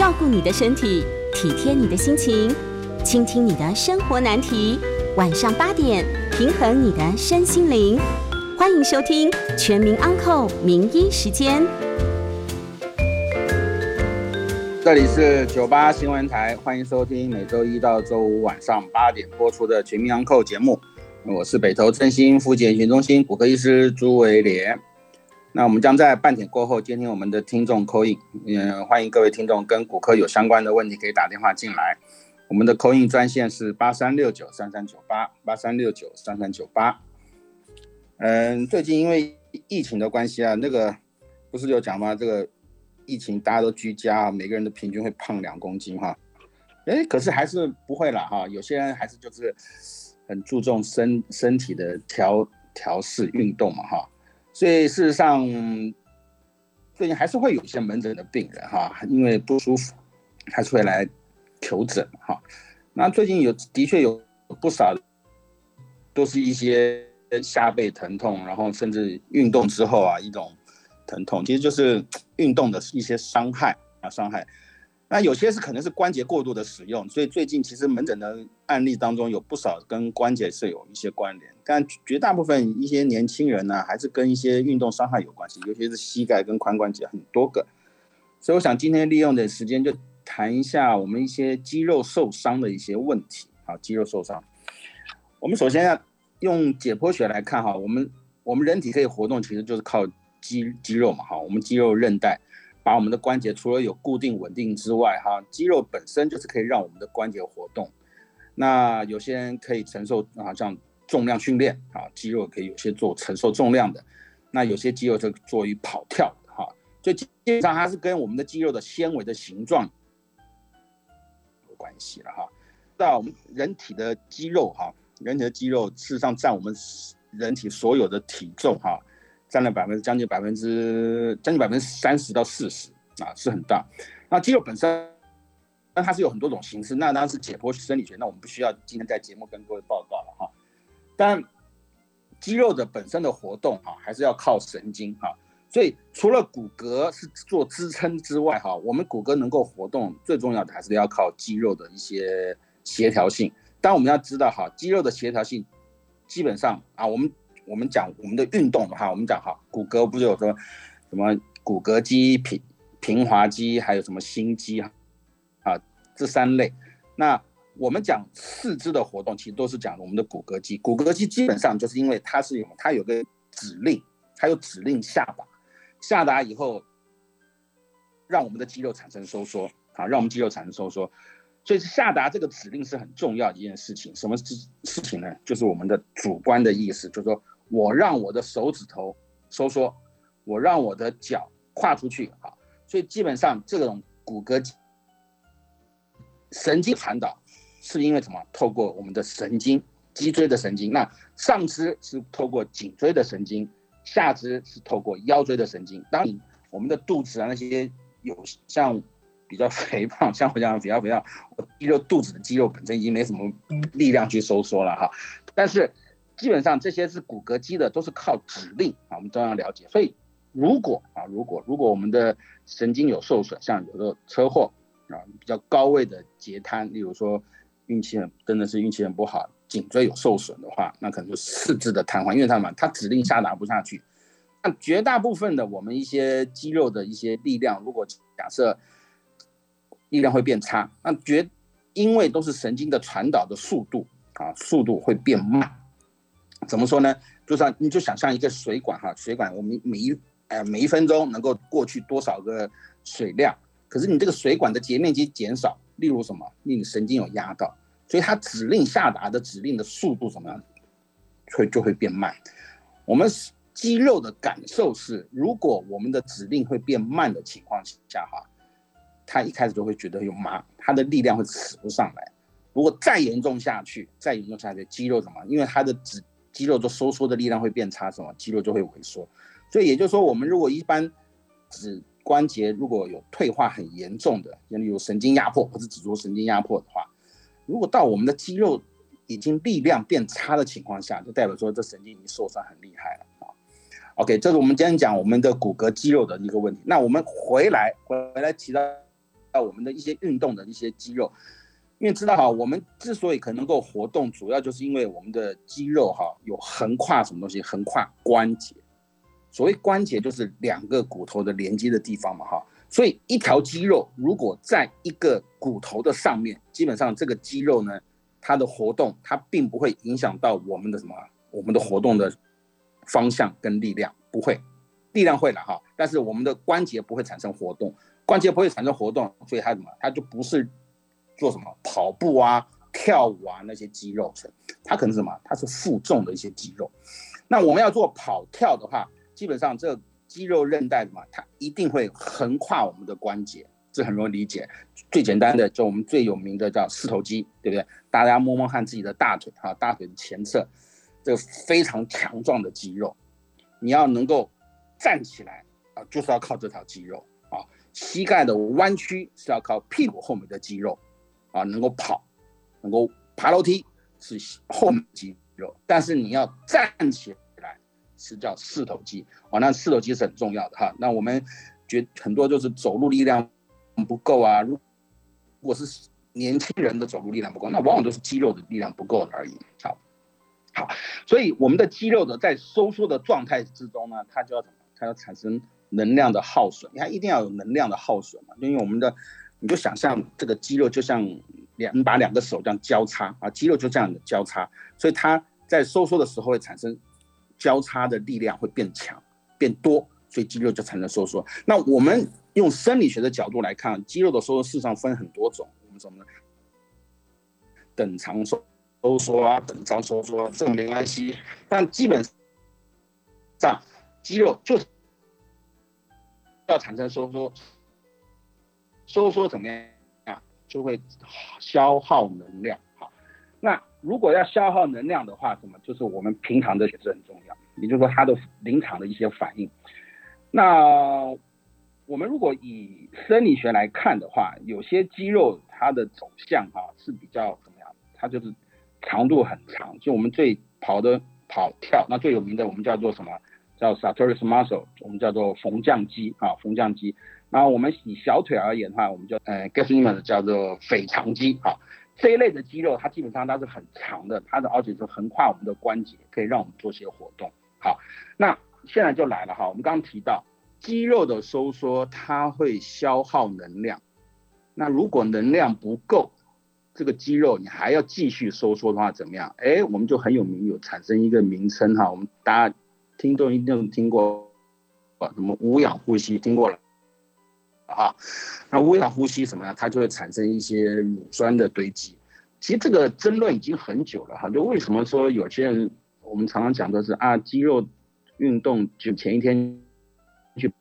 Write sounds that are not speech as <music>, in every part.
照顾你的身体，体贴你的心情，倾听你的生活难题。晚上八点，平衡你的身心灵。欢迎收听《全民安扣名医时间》。这里是九八新闻台，欢迎收听每周一到周五晚上八点播出的《全民安扣节目。我是北投振兴复健训中心骨科医师朱维廉。那我们将在半点过后接听我们的听众扣印，嗯，欢迎各位听众跟骨科有相关的问题可以打电话进来。我们的扣印专线是八三六九三三九八八三六九三三九八。嗯，最近因为疫情的关系啊，那个不是有讲吗？这个疫情大家都居家啊，每个人的平均会胖两公斤哈。哎，可是还是不会了哈，有些人还是就是很注重身身体的调调试运动嘛哈。所以事实上，最近还是会有一些门诊的病人哈，因为不舒服，还是会来求诊哈。那最近有的确有不少，都是一些下背疼痛，然后甚至运动之后啊一种疼痛，其实就是运动的一些伤害啊伤害。那有些是可能是关节过度的使用，所以最近其实门诊的案例当中有不少跟关节是有一些关联，但绝大部分一些年轻人呢，还是跟一些运动伤害有关系，尤其是膝盖跟髋关节很多个。所以我想今天利用的时间就谈一下我们一些肌肉受伤的一些问题。好，肌肉受伤，我们首先要用解剖学来看哈，我们我们人体可以活动，其实就是靠肌肌肉嘛哈，我们肌肉韧带。把我们的关节除了有固定稳定之外，哈，肌肉本身就是可以让我们的关节活动。那有些人可以承受啊，像重量训练啊，肌肉可以有些做承受重量的。那有些肌肉就做于跑跳哈，所以基本上它是跟我们的肌肉的纤维的形状有关系了哈。到我们人体的肌肉哈，人体的肌肉事实上占我们人体所有的体重哈。占了百分之将近百分之将近百分之三十到四十啊，是很大。那肌肉本身，那它是有很多种形式。那当然是解剖生理学，那我们不需要今天在节目跟各位报告了哈。但肌肉的本身的活动哈，还是要靠神经哈。所以除了骨骼是做支撑之外哈，我们骨骼能够活动，最重要的还是要靠肌肉的一些协调性。但我们要知道哈，肌肉的协调性基本上啊，我们。我们讲我们的运动的话，我们讲哈，骨骼不是有说什么骨骼肌、平平滑肌，还有什么心肌啊？啊，这三类。那我们讲四肢的活动，其实都是讲我们的骨骼肌。骨骼肌基本上就是因为它是有它有个指令，它有指令下达，下达以后让我们的肌肉产生收缩，啊，让我们肌肉产生收缩。所以下达这个指令是很重要一件事情。什么事事情呢？就是我们的主观的意思，就是说。我让我的手指头收缩，我让我的脚跨出去，好，所以基本上这种骨骼神经传导是因为什么？透过我们的神经，脊椎的神经。那上肢是透过颈椎的神经，下肢是透过腰椎的神经。当我们的肚子啊那些有像比较肥胖，像我这样比较肥胖，我肌肉肚子的肌肉本身已经没什么力量去收缩了哈，但是。基本上这些是骨骼肌的，都是靠指令啊，我们都要了解。所以如果啊，如果如果我们的神经有受损，像有的车祸啊，比较高位的截瘫，例如说运气很真的是运气很不好，颈椎有受损的话，那可能就四肢的瘫痪，因为他嘛，它指令下达不下去。那绝大部分的我们一些肌肉的一些力量，如果假设力量会变差，那绝因为都是神经的传导的速度啊，速度会变慢。怎么说呢？就是你就想象一个水管哈，水管我们每一哎每一分钟能够过去多少个水量，可是你这个水管的截面积减少，例如什么？令你神经有压到，所以它指令下达的指令的速度怎么样？会就会变慢。我们肌肉的感受是，如果我们的指令会变慢的情况下哈，它一开始就会觉得有麻，它的力量会使不上来。如果再严重下去，再严重下去，肌肉怎么？因为它的指肌肉的收缩的力量会变差，什么肌肉就会萎缩，所以也就是说，我们如果一般指关节如果有退化很严重的，例如神经压迫或者指足神经压迫的话，如果到我们的肌肉已经力量变差的情况下，就代表说这神经已经受伤很厉害了啊。OK，这是我们今天讲我们的骨骼肌肉的一个问题。那我们回来回来提到到我们的一些运动的一些肌肉，因为知道哈，我们之所以可能够活动，主要就是因为我们的肌肉哈有横跨什么东西，横跨关节。所谓关节就是两个骨头的连接的地方嘛哈，所以一条肌肉如果在一个骨头的上面，基本上这个肌肉呢，它的活动它并不会影响到我们的什么，我们的活动的方向跟力量不会，力量会了哈，但是我们的关节不会产生活动。关节不会产生活动，所以它什么？它就不是做什么跑步啊、跳舞啊那些肌肉群，它可能什么？它是负重的一些肌肉。那我们要做跑跳的话，基本上这肌肉韧带什么？它一定会横跨我们的关节，这很容易理解。最简单的就我们最有名的叫四头肌，对不对？大家摸摸看自己的大腿哈，大腿的前侧，这个非常强壮的肌肉，你要能够站起来啊，就是要靠这条肌肉啊。膝盖的弯曲是要靠屁股后面的肌肉，啊，能够跑，能够爬楼梯是后面肌肉，但是你要站起来是叫四头肌，啊，那四头肌是很重要的哈。那我们觉很多就是走路力量不够啊，如果是年轻人的走路力量不够，那往往都是肌肉的力量不够而已。好，好，所以我们的肌肉的在收缩的状态之中呢，它就要怎么？它要产生。能量的耗损，你看一定要有能量的耗损嘛？因为我们的，你就想象这个肌肉就像两，把两个手这样交叉啊，肌肉就这样的交叉，所以它在收缩的时候会产生交叉的力量会变强变多，所以肌肉就产生收缩。那我们用生理学的角度来看，肌肉的收缩事实上分很多种，我们什么呢？等长收收缩啊，等长收缩这种没关系，但基本上肌肉就是。要产生收缩，收缩怎么样啊？就会消耗能量。好，那如果要消耗能量的话，什么？就是我们平常的也是很重要，也就是说它的临场的一些反应。那我们如果以生理学来看的话，有些肌肉它的走向哈是比较怎么样？它就是长度很长，就我们最跑的跑跳，那最有名的我们叫做什么？叫 sartoris muscle？我们叫做缝匠肌啊，缝匠肌。然后我们以小腿而言的话，我们就呃 g e s i m a n 叫做腓肠肌啊。这一类的肌肉，它基本上它是很长的，它的而且是横跨我们的关节，可以让我们做些活动。好，那现在就来了哈，我们刚刚提到肌肉的收缩，它会消耗能量。那如果能量不够，这个肌肉你还要继续收缩的话，怎么样？哎，我们就很有名，有产生一个名称哈，我们大家。听众一定听过啊，什么无氧呼吸听过了啊？那无氧呼吸什么呢？它就会产生一些乳酸的堆积。其实这个争论已经很久了哈。就为什么说有些人，我们常常讲的是啊，肌肉运动就前一天去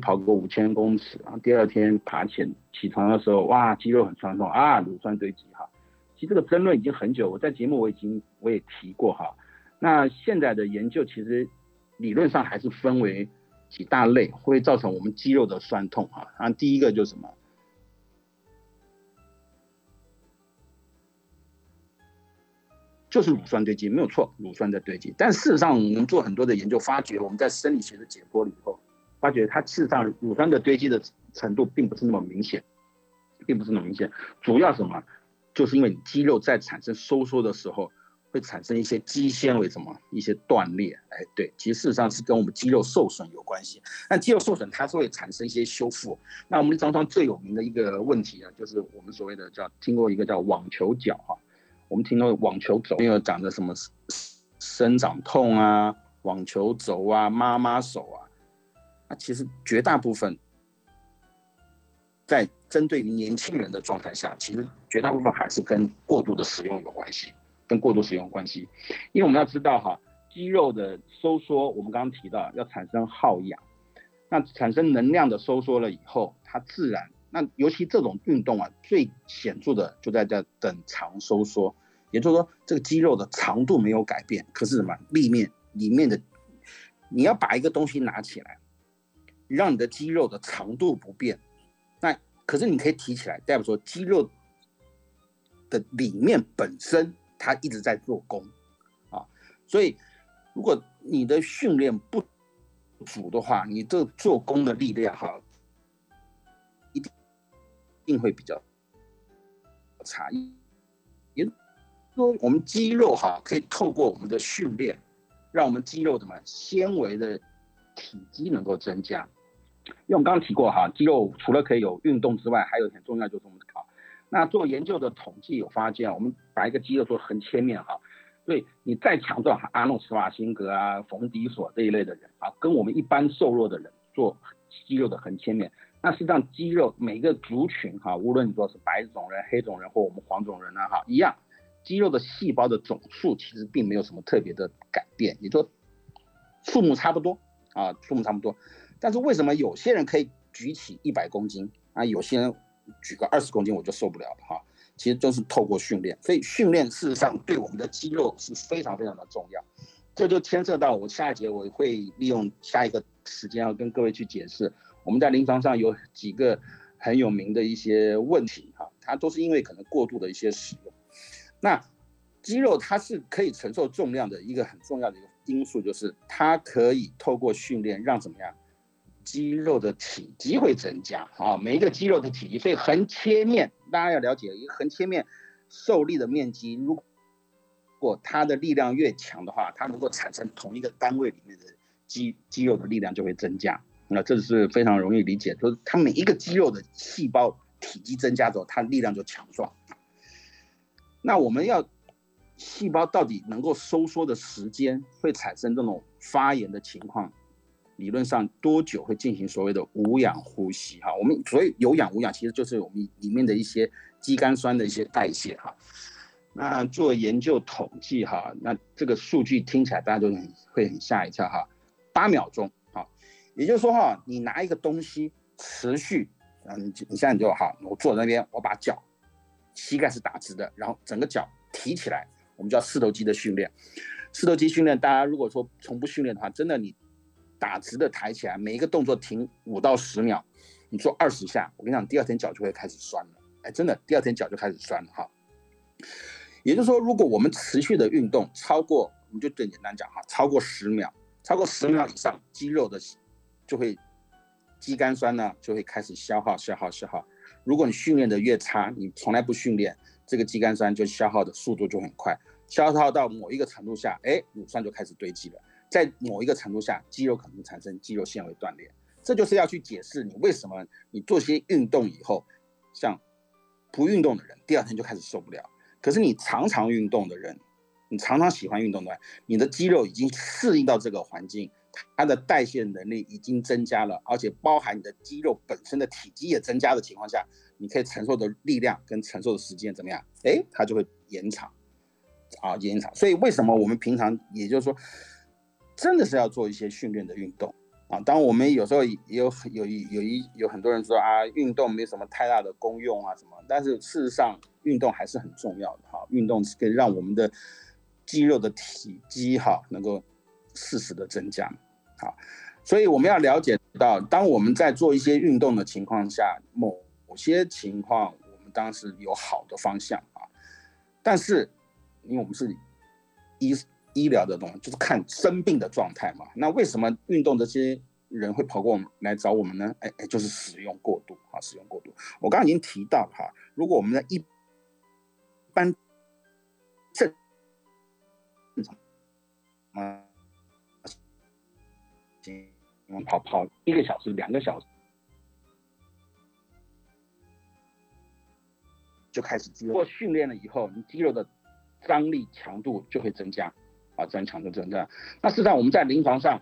跑个五千公尺，然后第二天爬起起床的时候，哇，肌肉很酸痛啊，乳酸堆积哈。其实这个争论已经很久，我在节目我已经我也提过哈。那现在的研究其实理论上还是分为几大类，会造成我们肌肉的酸痛啊。然后第一个就是什么？就是乳酸堆积，没有错，乳酸在堆积。但事实上，我们做很多的研究，发觉我们在生理学的解剖里头，发觉它事实上乳酸的堆积的程度并不是那么明显，并不是那么明显。主要什么？就是因为你肌肉在产生收缩的时候。会产生一些肌纤维什么一些断裂，哎，对，其实事实上是跟我们肌肉受损有关系。那肌肉受损它是会产生一些修复。那我们常常最有名的一个问题啊，就是我们所谓的叫听过一个叫网球脚哈，我们听过网球肘，因为长的什么生长痛啊，网球肘啊，妈妈手啊，那其实绝大部分在针对于年轻人的状态下，其实绝大部分还是跟过度的使用有关系。跟过度使用关系，因为我们要知道哈，肌肉的收缩，我们刚刚提到要产生耗氧，那产生能量的收缩了以后，它自然，那尤其这种运动啊，最显著的就在这等长收缩，也就是说这个肌肉的长度没有改变，可是什么？立面里面的，你要把一个东西拿起来，让你的肌肉的长度不变，那可是你可以提起来，代表说肌肉的里面本身。他一直在做功，啊，所以如果你的训练不足的话，你这做功的力量哈，一定一定会比较差异。也说我们肌肉哈可以透过我们的训练，让我们肌肉什么纤维的体积能够增加。因为我们刚刚提过哈，肌肉除了可以有运动之外，还有很重要就是我们的。那做研究的统计有发现，我们把一个肌肉做横切面哈，所以你再强壮，阿诺施瓦辛格啊、冯迪索这一类的人啊，跟我们一般瘦弱的人做肌肉的横切面，那实际上肌肉每个族群哈，无论你说是白种人、黑种人或我们黄种人呢哈，一样，肌肉的细胞的总数其实并没有什么特别的改变，也就数目差不多啊，数目差不多。但是为什么有些人可以举起一百公斤啊，有些人举个二十公斤我就受不了了哈？其实就是透过训练，所以训练事实上对我们的肌肉是非常非常的重要。这就牵涉到我下一节我会利用下一个时间要跟各位去解释，我们在临床上有几个很有名的一些问题哈，它都是因为可能过度的一些使用。那肌肉它是可以承受重量的一个很重要的一个因素，就是它可以透过训练让怎么样？肌肉的体积会增加啊，每一个肌肉的体积，所以横切面大家要了解，一个横切面受力的面积，如果它的力量越强的话，它能够产生同一个单位里面的肌肌肉的力量就会增加。那这是非常容易理解，就是它每一个肌肉的细胞体积增加之后，它力量就强壮。那我们要细胞到底能够收缩的时间，会产生这种发炎的情况？理论上多久会进行所谓的无氧呼吸？哈，我们所以有氧无氧其实就是我们里面的一些肌酐酸的一些代谢哈。那做研究统计哈，那这个数据听起来大家都很会很吓一跳哈。八秒钟哈，也就是说哈，你拿一个东西持续，嗯，你现在你就好，我坐在那边，我把脚膝盖是打直的，然后整个脚提起来，我们叫四头肌的训练。四头肌训练，大家如果说从不训练的话，真的你。打直的抬起来，每一个动作停五到十秒，你做二十下，我跟你讲，第二天脚就会开始酸了。哎，真的，第二天脚就开始酸了哈。也就是说，如果我们持续的运动超过，我们就最简单讲哈，超过十秒，超过十秒以上，肌肉的就会肌酐酸呢就会开始消耗、消耗、消耗。如果你训练的越差，你从来不训练，这个肌酐酸就消耗的速度就很快，消耗到某一个程度下，哎，乳酸就开始堆积了。在某一个程度下，肌肉可能产生肌肉纤维断裂，这就是要去解释你为什么你做些运动以后，像不运动的人第二天就开始受不了，可是你常常运动的人，你常常喜欢运动的，你的肌肉已经适应到这个环境，它的代谢能力已经增加了，而且包含你的肌肉本身的体积也增加的情况下，你可以承受的力量跟承受的时间怎么样？哎，它就会延长，啊，延长。所以为什么我们平常也就是说。真的是要做一些训练的运动啊！当然，我们有时候也有有一有一有很多人说啊，运动没什么太大的功用啊什么，但是事实上，运动还是很重要的哈。运动可以让我们的肌肉的体积哈能够适时的增加，好，所以我们要了解到，当我们在做一些运动的情况下，某些情况我们当时有好的方向啊，但是因为我们是医。医疗的东西就是看生病的状态嘛。那为什么运动这些人会跑过我们来找我们呢？哎哎，就是使用过度啊，使用过度。我刚刚已经提到哈，如果我们的一般正正常啊，跑跑一个小时、两个小时就开始肌肉训练了以后，你肌肉的张力强度就会增加。啊，增强的增加。那事实上，我们在临床上，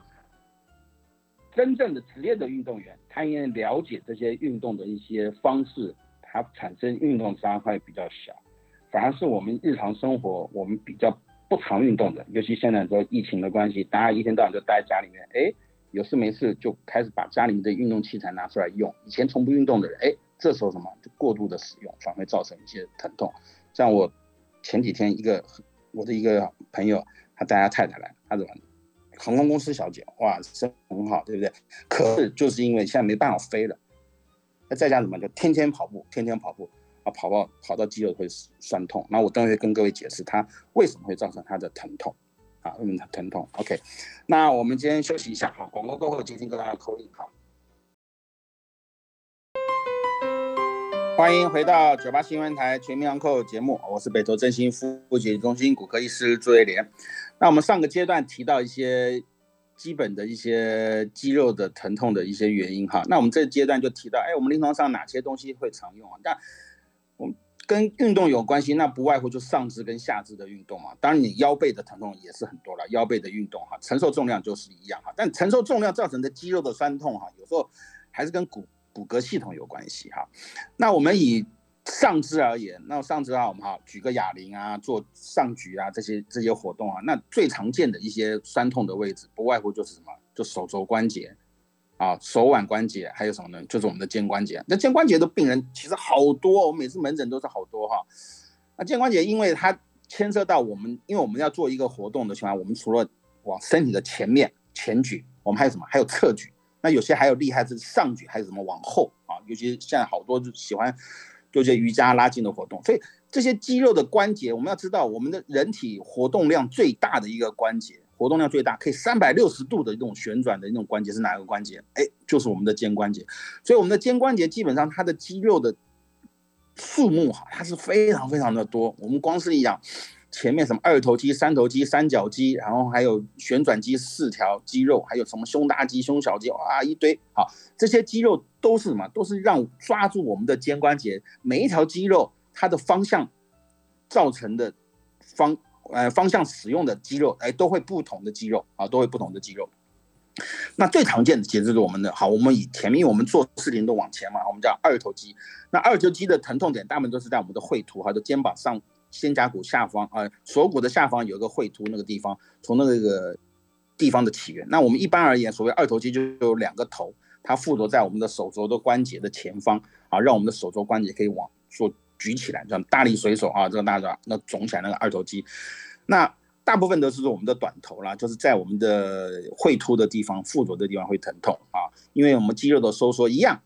真正的职业的运动员，他应该了解这些运动的一些方式，他产生运动伤害比较小。反而是我们日常生活，我们比较不常运动的，尤其现在说疫情的关系，大家一天到晚就待在家里面，哎，有事没事就开始把家里面的运动器材拿出来用。以前从不运动的人，哎，这时候什么就过度的使用，反而会造成一些疼痛。像我前几天一个我的一个朋友。他带他太太来，他怎么？航空公司小姐，哇，生很好，对不对？可是就是因为现在没办法飞了，那在家怎么就天天跑步，天天跑步啊，跑到跑到肌肉会酸痛。那我等会跟各位解释他为什么会造成他的疼痛啊，为什么疼痛？OK，那我们今天休息一下，好，广告过后接听跟大家口音，好。欢迎回到九八新闻台全民养扣节目，我是北投振兴复健中心骨科医师朱瑞莲。那我们上个阶段提到一些基本的一些肌肉的疼痛的一些原因哈，那我们这阶段就提到，哎，我们临床上哪些东西会常用啊？但我们跟运动有关系，那不外乎就上肢跟下肢的运动嘛。当然你腰背的疼痛也是很多了，腰背的运动哈，承受重量就是一样哈。但承受重量造成的肌肉的酸痛哈，有时候还是跟骨。骨骼系统有关系哈，那我们以上肢而言，那上肢啊，我们哈举个哑铃啊，做上举啊，这些这些活动啊，那最常见的一些酸痛的位置，不外乎就是什么，就手肘关节啊，手腕关节，还有什么呢？就是我们的肩关节。那肩关节的病人其实好多，我每次门诊都是好多哈。那肩关节，因为它牵涉到我们，因为我们要做一个活动的情况，我们除了往身体的前面前举，我们还有什么？还有侧举。那有些还有厉害是上举，还有什么往后啊？尤其现在好多就喜欢做些瑜伽拉筋的活动，所以这些肌肉的关节，我们要知道，我们的人体活动量最大的一个关节，活动量最大，可以三百六十度的这种旋转的那种关节是哪个关节？哎，就是我们的肩关节。所以我们的肩关节基本上它的肌肉的数目哈，它是非常非常的多。我们光是一讲。前面什么二头肌、三头肌、三角肌，然后还有旋转肌四条肌肉，还有什么胸大肌、胸小肌，哇，一堆。好，这些肌肉都是什么？都是让抓住我们的肩关节。每一条肌肉它的方向造成的方呃方向使用的肌肉，哎，都会不同的肌肉啊，都会不同的肌肉。那最常见的其实是我们的好，我们以前面我们做事情都往前嘛，我们叫二头肌。那二头肌的疼痛点大部分都是在我们的喙突或者肩膀上。肩胛骨下方啊，锁骨的下方有一个喙突，那个地方从那个地方的起源。那我们一般而言，所谓二头肌就有两个头，它附着在我们的手肘的关节的前方啊，让我们的手肘关节可以往做举起来，这样大力水手啊，这个大的那肿起来那个二头肌。那大部分都是我们的短头啦，就是在我们的喙突的地方附着的地方会疼痛啊，因为我们肌肉的收缩一样。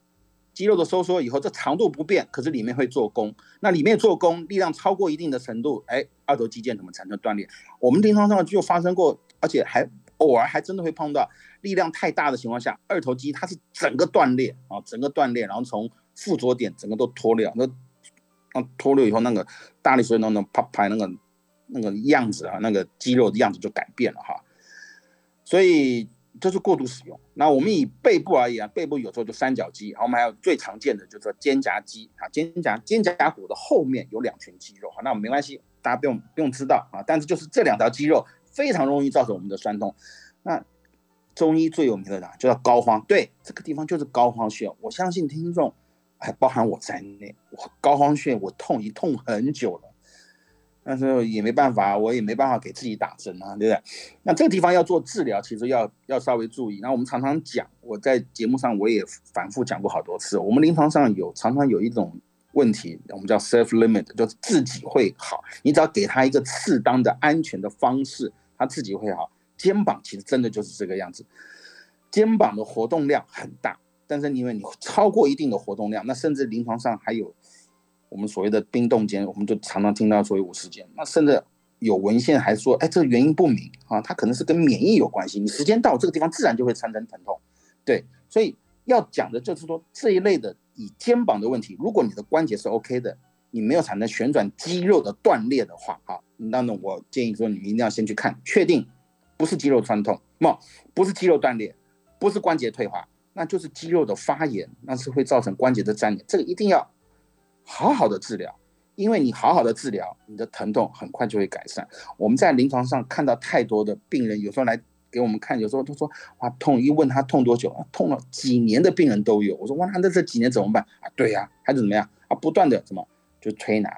肌肉的收缩以后，这长度不变，可是里面会做功。那里面做功，力量超过一定的程度，哎，二头肌腱怎么产生断裂？我们临床上就发生过，而且还偶尔还真的会碰到力量太大的情况下，二头肌它是整个断裂啊，整个断裂，然后从附着点整个都脱裂。那那脱裂以后，那个大力水那种啪啪那个那个样子啊，那个肌肉的样子就改变了哈。所以。这是过度使用。那我们以背部而言，背部有时候就三角肌，好，我们还有最常见的就是说肩胛肌啊，肩胛肩胛骨的后面有两群肌肉，好，那我们没关系，大家不用不用知道啊。但是就是这两条肌肉非常容易造成我们的酸痛。那中医最有名的呢，就叫膏肓，对，这个地方就是膏肓穴。我相信听众，还包含我在内，我膏肓穴我痛已痛很久了。但是也没办法，我也没办法给自己打针啊，对不对？那这个地方要做治疗，其实要要稍微注意。那我们常常讲，我在节目上我也反复讲过好多次。我们临床上有常常有一种问题，我们叫 self limit，就是自己会好。你只要给他一个适当的安全的方式，他自己会好。肩膀其实真的就是这个样子，肩膀的活动量很大，但是因为你超过一定的活动量，那甚至临床上还有。我们所谓的冰冻肩，我们就常常听到所谓五十肩，那甚至有文献还说，哎，这个原因不明啊，它可能是跟免疫有关系。你时间到这个地方，自然就会产生疼痛。对，所以要讲的就是说这一类的以肩膀的问题，如果你的关节是 OK 的，你没有产生旋转肌肉的断裂的话，好，那呢，我建议说你们一定要先去看，确定不是肌肉酸痛，么不是肌肉断裂，不是关节退化，那就是肌肉的发炎，那是会造成关节的粘连，这个一定要。好好的治疗，因为你好好的治疗，你的疼痛很快就会改善。我们在临床上看到太多的病人，有时候来给我们看，有时候他说哇痛，一问他痛多久啊，痛了几年的病人都有。我说哇，那这几年怎么办啊？对呀，还是怎么样啊？不断的什么就推拿，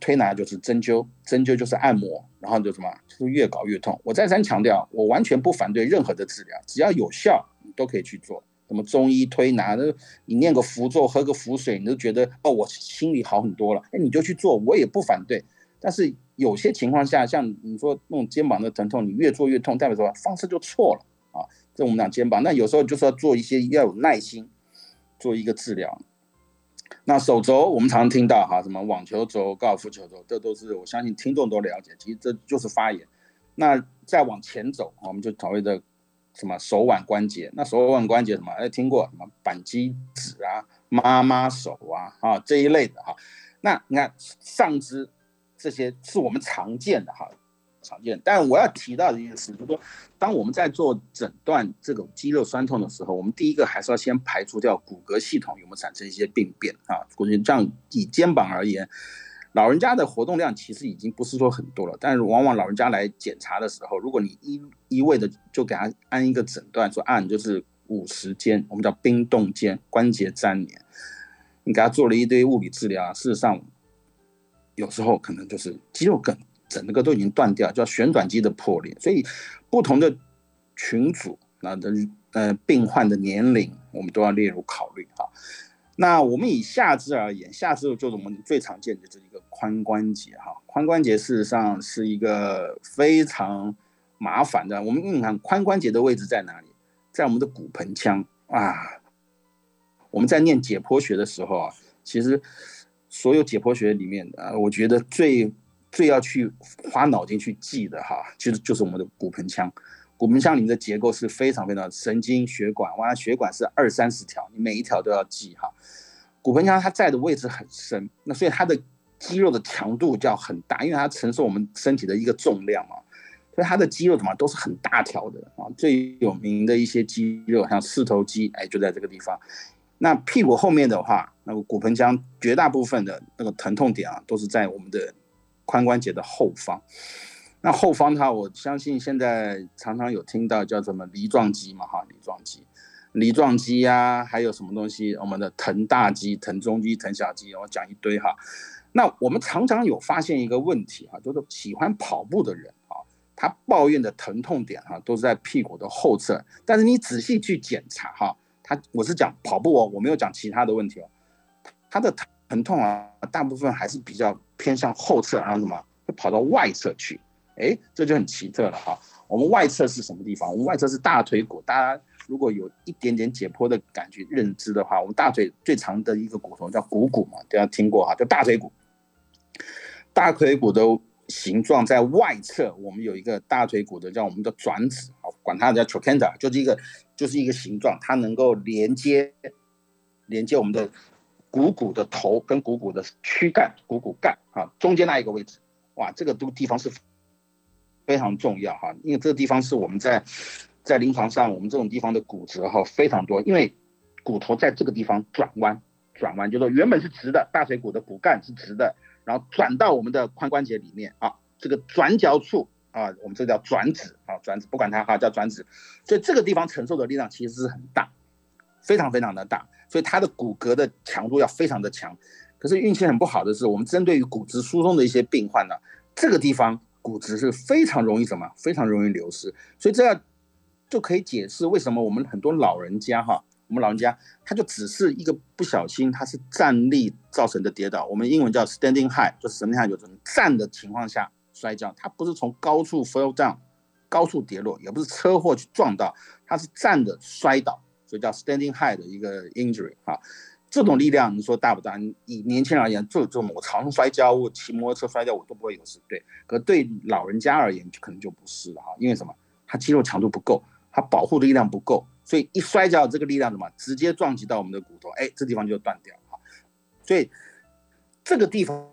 推拿就是针灸，针灸就是按摩，然后就什么就是越搞越痛。我再三强调，我完全不反对任何的治疗，只要有效，你都可以去做。什么中医推拿，那你念个符咒，喝个符水，你都觉得哦，我心里好很多了。哎，你就去做，我也不反对。但是有些情况下，像你说那种肩膀的疼痛，你越做越痛，代表什么？方式就错了啊。这我们讲肩膀，那有时候就是要做一些要有耐心，做一个治疗。那手肘，我们常常听到哈，什么网球肘、高尔夫球肘，这都是我相信听众都了解。其实这就是发炎。那再往前走，我们就所谓的。什么手腕关节，那手腕关节什么？哎，听过什么扳机指啊、妈妈手啊，啊这一类的哈。那你看上肢这些是我们常见的哈。常见，但我要提到的一件事，就是说，当我们在做诊断这种肌肉酸痛的时候，我们第一个还是要先排除掉骨骼系统有没有产生一些病变啊。骨这样以肩膀而言，老人家的活动量其实已经不是说很多了，但是往往老人家来检查的时候，如果你一一味的就给他按一个诊断，说按就是五十肩，我们叫冰冻肩关节粘连，你给他做了一堆物理治疗，事实上有时候可能就是肌肉梗。整个都已经断掉，叫旋转肌的破裂。所以，不同的群组那的呃病患的年龄，我们都要列入考虑哈。那我们以下肢而言，下肢就是我们最常见的就是一个髋关节哈。髋关节事实上是一个非常麻烦的。我们你看髋关节的位置在哪里？在我们的骨盆腔啊。我们在念解剖学的时候啊，其实所有解剖学里面啊，我觉得最最要去花脑筋去记的哈，其实就是我们的骨盆腔。骨盆腔里面的结构是非常非常神经血管，哇，血管是二三十条，你每一条都要记哈。骨盆腔它在的位置很深，那所以它的肌肉的强度就要很大，因为它承受我们身体的一个重量嘛，所以它的肌肉怎么都是很大条的啊。最有名的一些肌肉像四头肌，哎，就在这个地方。那屁股后面的话，那个骨盆腔绝大部分的那个疼痛点啊，都是在我们的。髋关节的后方，那后方的话，我相信现在常常有听到叫什么梨状肌嘛，哈，梨状肌，梨状肌呀，还有什么东西？我们的臀大肌、臀中肌、臀小肌，我讲一堆哈。那我们常常有发现一个问题哈，就是喜欢跑步的人啊，他抱怨的疼痛点哈，都是在屁股的后侧。但是你仔细去检查哈，他我是讲跑步哦，我没有讲其他的问题哦，他的疼。痛啊，大部分还是比较偏向后侧，然后什么会跑到外侧去？哎，这就很奇特了哈。我们外侧是什么地方？我们外侧是大腿骨。大家如果有一点点解剖的感觉认知的话，我们大腿最长的一个骨头叫股骨嘛，大家听过哈，叫大腿骨。大腿骨的形状在外侧，我们有一个大腿骨的叫我们的转子，好，管它叫 trochanter，就是一个就是一个形状，它能够连接连接我们的。股骨的头跟股骨的躯干、股骨干啊，中间那一个位置，哇，这个都地方是非常重要哈，因为这个地方是我们在在临床上，我们这种地方的骨折哈非常多，因为骨头在这个地方转弯，转弯就说原本是直的，大腿骨的骨干是直的，然后转到我们的髋关节里面啊，这个转角处啊，我们这叫转子啊，转子不管它哈叫转子，所以这个地方承受的力量其实是很大，非常非常的大。所以它的骨骼的强度要非常的强，可是运气很不好的是，我们针对于骨质疏松的一些病患呢，这个地方骨质是非常容易什么，非常容易流失。所以这样就可以解释为什么我们很多老人家哈，我们老人家他就只是一个不小心，他是站立造成的跌倒，我们英文叫 standing high，就是什么样，就是站的情况下摔跤，他不是从高处 fall down，高处跌落，也不是车祸去撞到，他是站着摔倒。所以叫 standing high 的一个 injury 哈，这种力量你说大不大？以年轻人而言，这种我常摔跤，我骑摩托车摔跤我都不会有事，对。可对老人家而言，就可能就不是了哈，因为什么？他肌肉强度不够，他保护的力量不够，所以一摔跤，这个力量什么？直接撞击到我们的骨头，哎，这地方就断掉哈。所以这个地方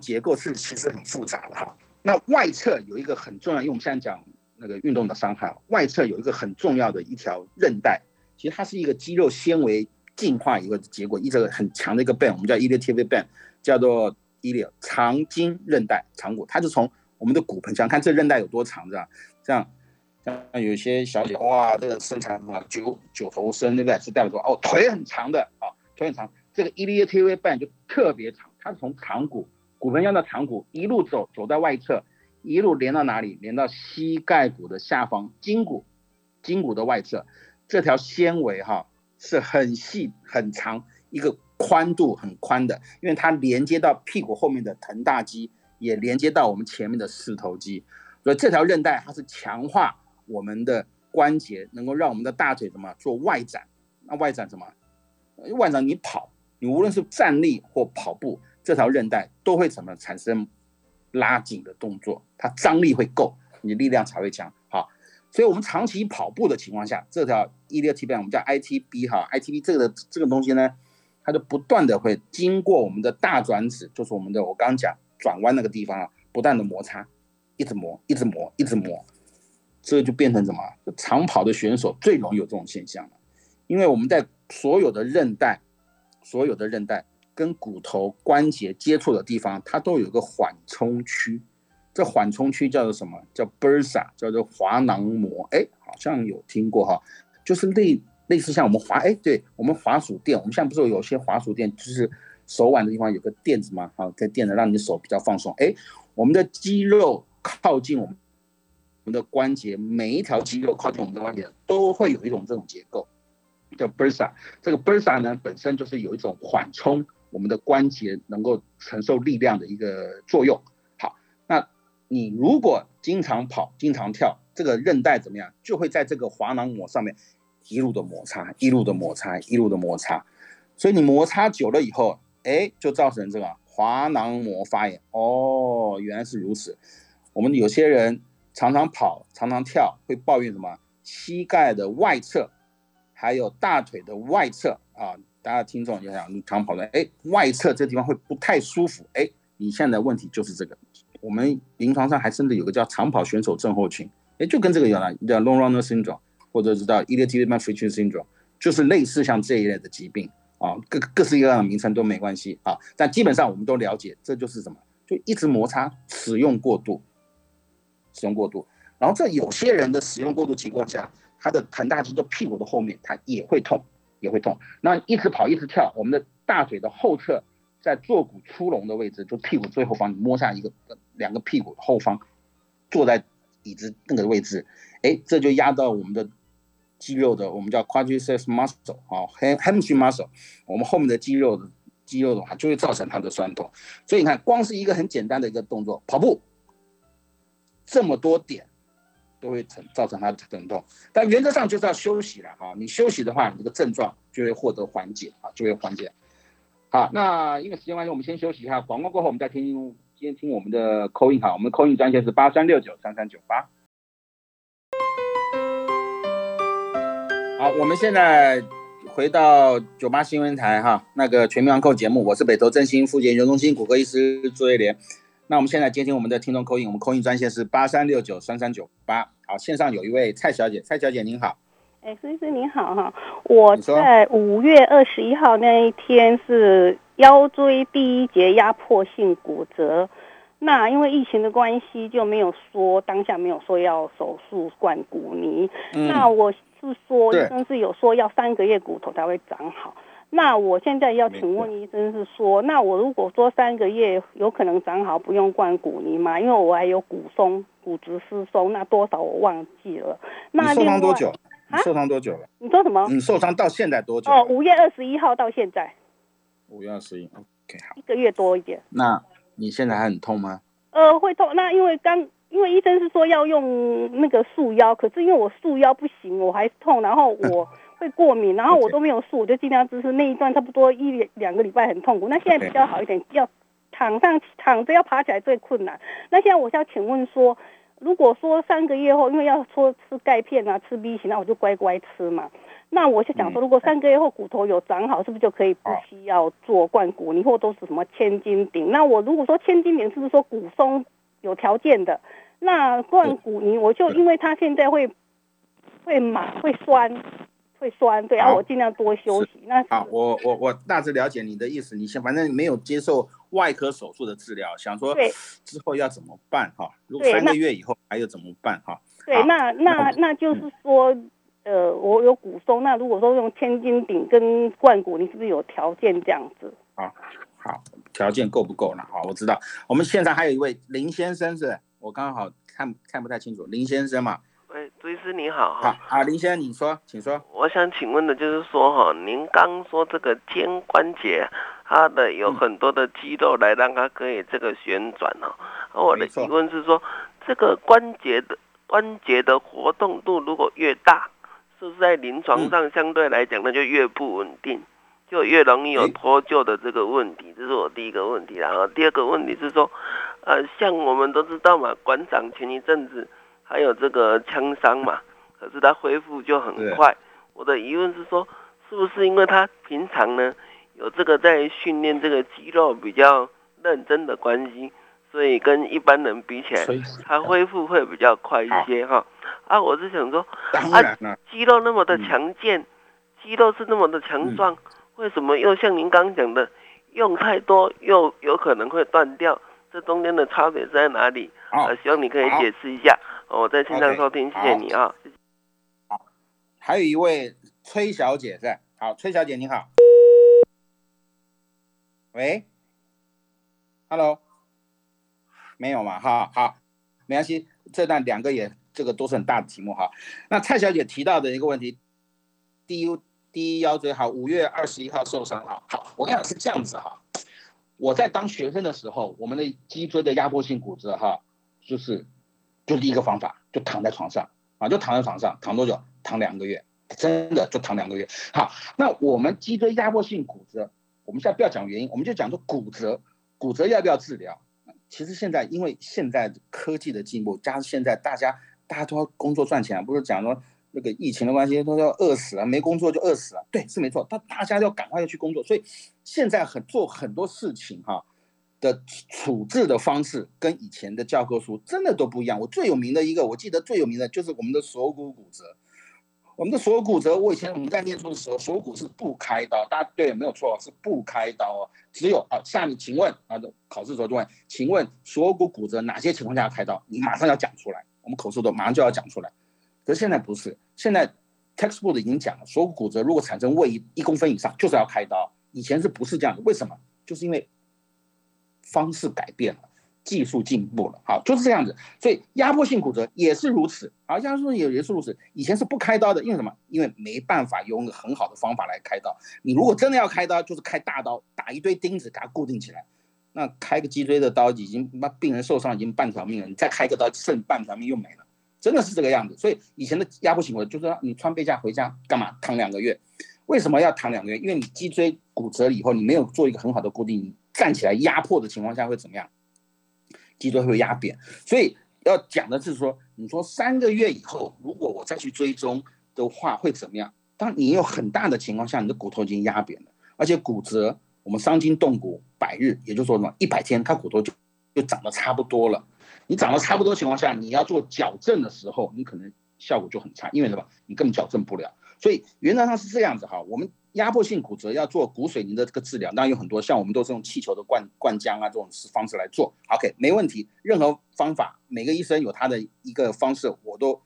结构是其实很复杂的哈。那外侧有一个很重要，因为我们现在讲那个运动的伤害，外侧有一个很重要的一条韧带。其实它是一个肌肉纤维进化一个结果，一个很强的一个 band，我们叫 iliac band，叫做 iliac 长筋韧带长骨，它是从我们的骨盆腔，看这韧带有多长，这样，这样，像有些小姐哇，这个身材嘛九九头身，对不对？是代表说哦腿很长的啊，腿很长，这个 iliac band 就特别长，它是从长骨骨盆腔到长骨一路走走到外侧，一路连到哪里？连到膝盖骨的下方筋骨，筋骨的外侧。这条纤维哈是很细很长，一个宽度很宽的，因为它连接到屁股后面的臀大肌，也连接到我们前面的四头肌，所以这条韧带它是强化我们的关节，能够让我们的大腿怎么做外展？那外展什么？外展你跑，你无论是站立或跑步，这条韧带都会怎么产生拉紧的动作？它张力会够，你力量才会强。好，所以我们长期跑步的情况下，这条 e l t b 我们叫 ITB 哈，ITB 这个这个东西呢，它就不断的会经过我们的大转子，就是我们的我刚刚讲转弯那个地方啊，不断的摩擦，一直磨，一直磨，一直磨，这就变成什么？长跑的选手最容易有这种现象了，因为我们在所有的韧带，所有的韧带跟骨头关节接触的地方，它都有个缓冲区。这缓冲区叫做什么？叫 bursa，叫做滑囊膜。哎，好像有听过哈，就是类类似像我们滑，哎，对我们滑鼠垫，我们现在不是有些滑鼠垫，就是手腕的地方有个垫子吗？啊，在垫着让你的手比较放松。哎，我们的肌肉靠近我们我们的关节，每一条肌肉靠近我们的关节都会有一种这种结构，叫 bursa。这个 bursa 呢，本身就是有一种缓冲我们的关节能够承受力量的一个作用。你如果经常跑、经常跳，这个韧带怎么样？就会在这个滑囊膜上面一路的摩擦，一路的摩擦，一路的摩擦。所以你摩擦久了以后，哎，就造成这个滑囊膜发炎。哦，原来是如此。我们有些人常常跑、常常跳，会抱怨什么？膝盖的外侧，还有大腿的外侧啊。大家听众就想，你常跑的，哎，外侧这地方会不太舒服。哎，你现在问题就是这个。我们临床上还甚至有个叫长跑选手症候群，哎，就跟这个有了，叫 long runner syndrome，或者知道 iliotibial fracture syndrome，就是类似像这一类的疾病啊，各各式各样的名称都没关系啊，但基本上我们都了解，这就是什么，就一直摩擦，使用过度，使用过度，然后在有些人的使用过度情况下，他的臀大肌的屁股的后面，他也会痛，也会痛，那一直跑一直跳，我们的大腿的后侧。在坐骨出笼的位置，就屁股最后方，你摸下一个两个屁股后方，坐在椅子那个位置，哎，这就压到我们的肌肉的，我们叫 quadriceps muscle 啊，hamstring muscle，我们后面的肌肉的肌肉的话，就会造成它的酸痛。所以你看，光是一个很简单的一个动作，跑步，这么多点都会成造成它的疼痛。但原则上就是要休息了啊，你休息的话，你这个症状就会获得缓解啊，就会缓解。好，那因为时间关系，我们先休息一下。广告过后，我们再听今天听我们的扣印。哈，我们的扣印专线是八三六九三三九八。好，我们现在回到九八新闻台哈，那个全民网购节目，我是北投振兴复健研究中心骨科医师朱瑞莲。那我们现在接听我们的听众扣印，我们扣印专线是八三六九三三九八。好，线上有一位蔡小姐，蔡小姐您好。哎，孙医师您好哈，我在五月二十一号那一天是腰椎第一节压迫性骨折，那因为疫情的关系就没有说当下没有说要手术灌骨泥，那我是说医生是有说要三个月骨头才会长好，那我现在要请问医生是说，那我如果说三个月有可能长好不用灌骨泥吗？因为我还有骨松、骨质疏松，那多少我忘记了。那受伤多久？你受伤多久了？你说什么？你受伤到现在多久？哦，五月二十一号到现在。五月二十一，OK，好。一个月多一点。那你现在还很痛吗？呃，会痛。那因为刚，因为医生是说要用那个束腰，可是因为我束腰不行，我还是痛，然后我 <laughs> 会过敏，然后我都没有束，我就尽量支持那一段差不多一两个礼拜很痛苦。那现在比较好一点，要躺上躺着要爬起来最困难。那现在我想请问说。如果说三个月后，因为要说吃钙片啊，吃 B 型，那我就乖乖吃嘛。那我就想说，如果三个月后骨头有长好，是不是就可以不需要做灌骨？你或都是什么千斤顶？那我如果说千斤顶，是不是说骨松有条件的？那灌骨泥，我就因为它现在会会麻会酸。会酸，对啊，我尽量多休息。那好，我我我大致了解你的意思。你先，反正没有接受外科手术的治疗，想说之后要怎么办哈？如果三个月以后还有怎么办哈？对，那那那就是说，呃，我有骨松，那如果说用千斤顶跟灌骨，你是不是有条件这样子？啊，好，条件够不够呢？好，我知道。我们现在还有一位林先生，是我刚好看看不太清楚，林先生嘛。喂，朱医师你好哈。好，林先生，你说，请说。我想请问的就是说哈，您刚说这个肩关节，它的有很多的肌肉来让它可以这个旋转哦。我的疑问是说，这个关节的关节的活动度如果越大，是不是在临床上相对来讲那就越不稳定，就越容易有脱臼的这个问题？这是我第一个问题。然后第二个问题是说，呃，像我们都知道嘛，馆长前一阵子。还有这个枪伤嘛，可是他恢复就很快。我的疑问是说，是不是因为他平常呢有这个在训练这个肌肉比较认真的关系，所以跟一般人比起来，他恢复会比较快一些哈？啊，我是想说，啊，肌肉那么的强健，肌肉是那么的强壮，为什么又像您刚讲的，用太多又有可能会断掉？这中间的差别在哪里？啊，希望你可以解释一下。我在线上收听，谢谢你啊。好，还有一位崔小姐在。好，崔小姐你好。喂，Hello，没有嘛？哈，好，没关系。这段两个也，这个都是很大的题目哈。那蔡小姐提到的一个问题，第一，第一腰椎好，五月二十一号受伤哈。好，我跟你讲是这样子哈。我在当学生的时候，我们的脊椎的压迫性骨折，哈，就是，就第一个方法，就躺在床上啊，就躺在床上，躺多久？躺两个月，真的就躺两个月。好，那我们脊椎压迫性骨折，我们现在不要讲原因，我们就讲说骨折，骨折要不要治疗？其实现在因为现在科技的进步，加上现在大家大家都要工作赚钱，不是讲说。那个疫情的关系，都要饿死了，没工作就饿死了。对，是没错。但大家要赶快要去工作，所以现在很做很多事情哈的处置的方式跟以前的教科书真的都不一样。我最有名的一个，我记得最有名的就是我们的锁骨骨折。我们的锁骨骨折，我以前我们在念书的时候，锁骨是不开刀，大家对没有错，是不开刀哦。只有啊，下面请问啊，考试时候就问，请问锁骨骨折哪些情况下开刀？你马上要讲出来，我们口述都马上就要讲出来。可是现在不是，现在 textbook 已经讲了，锁骨骨折如果产生位移一公分以上，就是要开刀。以前是不是这样的？为什么？就是因为方式改变了，技术进步了，好，就是这样子。所以压迫性骨折也是如此，好，压迫性也也是如此。以前是不开刀的，因为什么？因为没办法用很好的方法来开刀。你如果真的要开刀，就是开大刀，打一堆钉子给它固定起来。那开个脊椎的刀已经，那病人受伤已经半条命了，你再开个刀，剩半条命又没了。真的是这个样子，所以以前的压迫性骨折就是说你穿背架回家干嘛躺两个月？为什么要躺两个月？因为你脊椎骨折以后，你没有做一个很好的固定，站起来压迫的情况下会怎么样？脊椎会压扁。所以要讲的是说，你说三个月以后，如果我再去追踪的话会怎么样？当你有很大的情况下，你的骨头已经压扁了，而且骨折，我们伤筋动骨百日，也就是说什么一百天，它骨头就就长得差不多了。你长得差不多情况下，你要做矫正的时候，你可能效果就很差，因为什么？你根本矫正不了。所以原则上是这样子哈。我们压迫性骨折要做骨水凝的这个治疗，当然有很多，像我们都是用气球的灌灌浆啊这种方式来做。OK，没问题。任何方法，每个医生有他的一个方式，我都